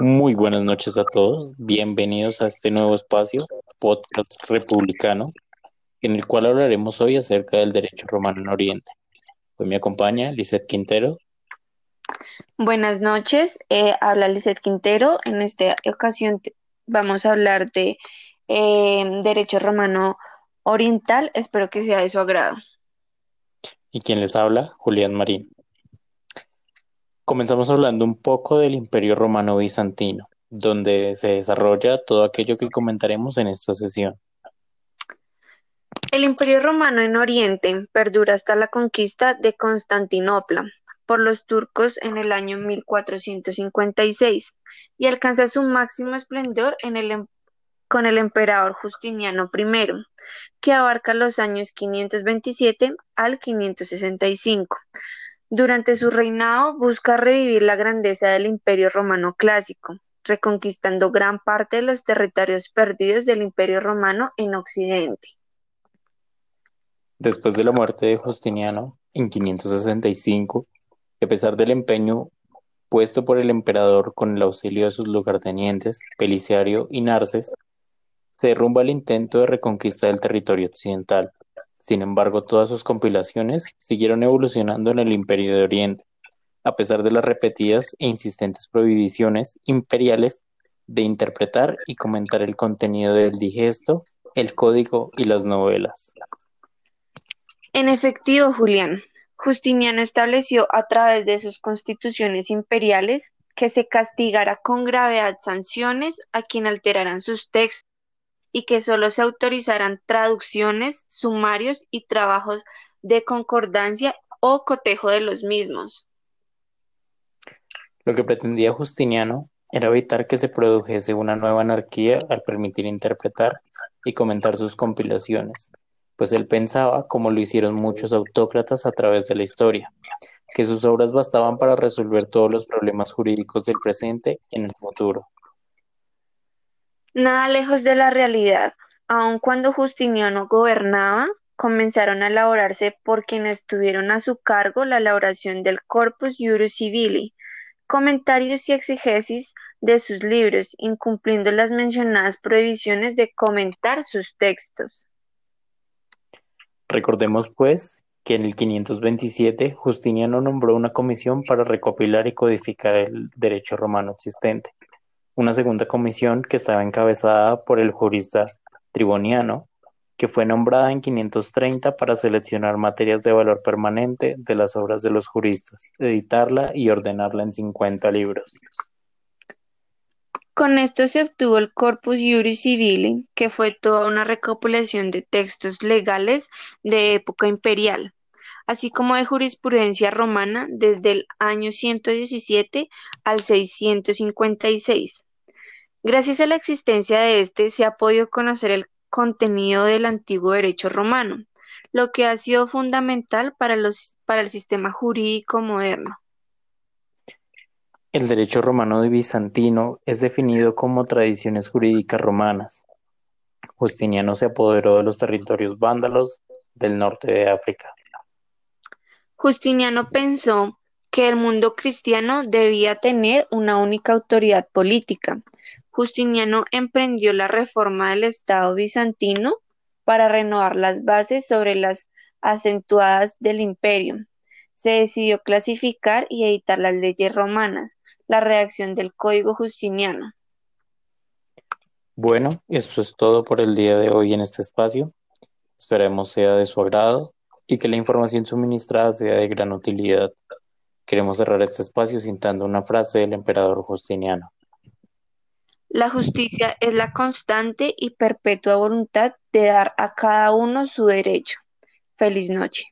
Muy buenas noches a todos. Bienvenidos a este nuevo espacio, Podcast Republicano, en el cual hablaremos hoy acerca del derecho romano en Oriente. Hoy me acompaña Lizeth Quintero. Buenas noches, eh, habla Lizeth Quintero. En esta ocasión vamos a hablar de eh, derecho romano oriental. Espero que sea de su agrado. ¿Y quién les habla? Julián Marín. Comenzamos hablando un poco del Imperio Romano Bizantino, donde se desarrolla todo aquello que comentaremos en esta sesión. El Imperio Romano en Oriente perdura hasta la conquista de Constantinopla por los turcos en el año 1456 y alcanza su máximo esplendor em, con el emperador Justiniano I, que abarca los años 527 al 565 durante su reinado busca revivir la grandeza del Imperio romano clásico, reconquistando gran parte de los territorios perdidos del Imperio romano en Occidente. Después de la muerte de Justiniano en 565, a pesar del empeño puesto por el emperador con el auxilio de sus lugartenientes, Peliciario y Narses, se derrumba el intento de reconquista del territorio occidental. Sin embargo, todas sus compilaciones siguieron evolucionando en el Imperio de Oriente, a pesar de las repetidas e insistentes prohibiciones imperiales de interpretar y comentar el contenido del digesto, el código y las novelas. En efectivo, Julián, Justiniano estableció a través de sus constituciones imperiales que se castigara con gravedad sanciones a quien alteraran sus textos y que solo se autorizaran traducciones, sumarios y trabajos de concordancia o cotejo de los mismos. Lo que pretendía Justiniano era evitar que se produjese una nueva anarquía al permitir interpretar y comentar sus compilaciones, pues él pensaba, como lo hicieron muchos autócratas a través de la historia, que sus obras bastaban para resolver todos los problemas jurídicos del presente en el futuro. Nada lejos de la realidad, aun cuando Justiniano gobernaba, comenzaron a elaborarse por quienes tuvieron a su cargo la elaboración del Corpus Iuris Civili, comentarios y exegesis de sus libros, incumpliendo las mencionadas prohibiciones de comentar sus textos. Recordemos, pues, que en el 527 Justiniano nombró una comisión para recopilar y codificar el derecho romano existente una segunda comisión que estaba encabezada por el jurista Triboniano, que fue nombrada en 530 para seleccionar materias de valor permanente de las obras de los juristas, editarla y ordenarla en 50 libros. Con esto se obtuvo el Corpus Iuris Civili, que fue toda una recopilación de textos legales de época imperial, así como de jurisprudencia romana desde el año 117 al 656, Gracias a la existencia de este se ha podido conocer el contenido del antiguo derecho romano, lo que ha sido fundamental para, los, para el sistema jurídico moderno. El derecho romano de bizantino es definido como tradiciones jurídicas romanas. Justiniano se apoderó de los territorios vándalos del norte de África. Justiniano pensó que el mundo cristiano debía tener una única autoridad política, Justiniano emprendió la reforma del Estado bizantino para renovar las bases sobre las acentuadas del imperio. Se decidió clasificar y editar las leyes romanas, la redacción del Código Justiniano. Bueno, eso es todo por el día de hoy en este espacio. Esperemos sea de su agrado y que la información suministrada sea de gran utilidad. Queremos cerrar este espacio citando una frase del emperador Justiniano. La justicia es la constante y perpetua voluntad de dar a cada uno su derecho. Feliz noche.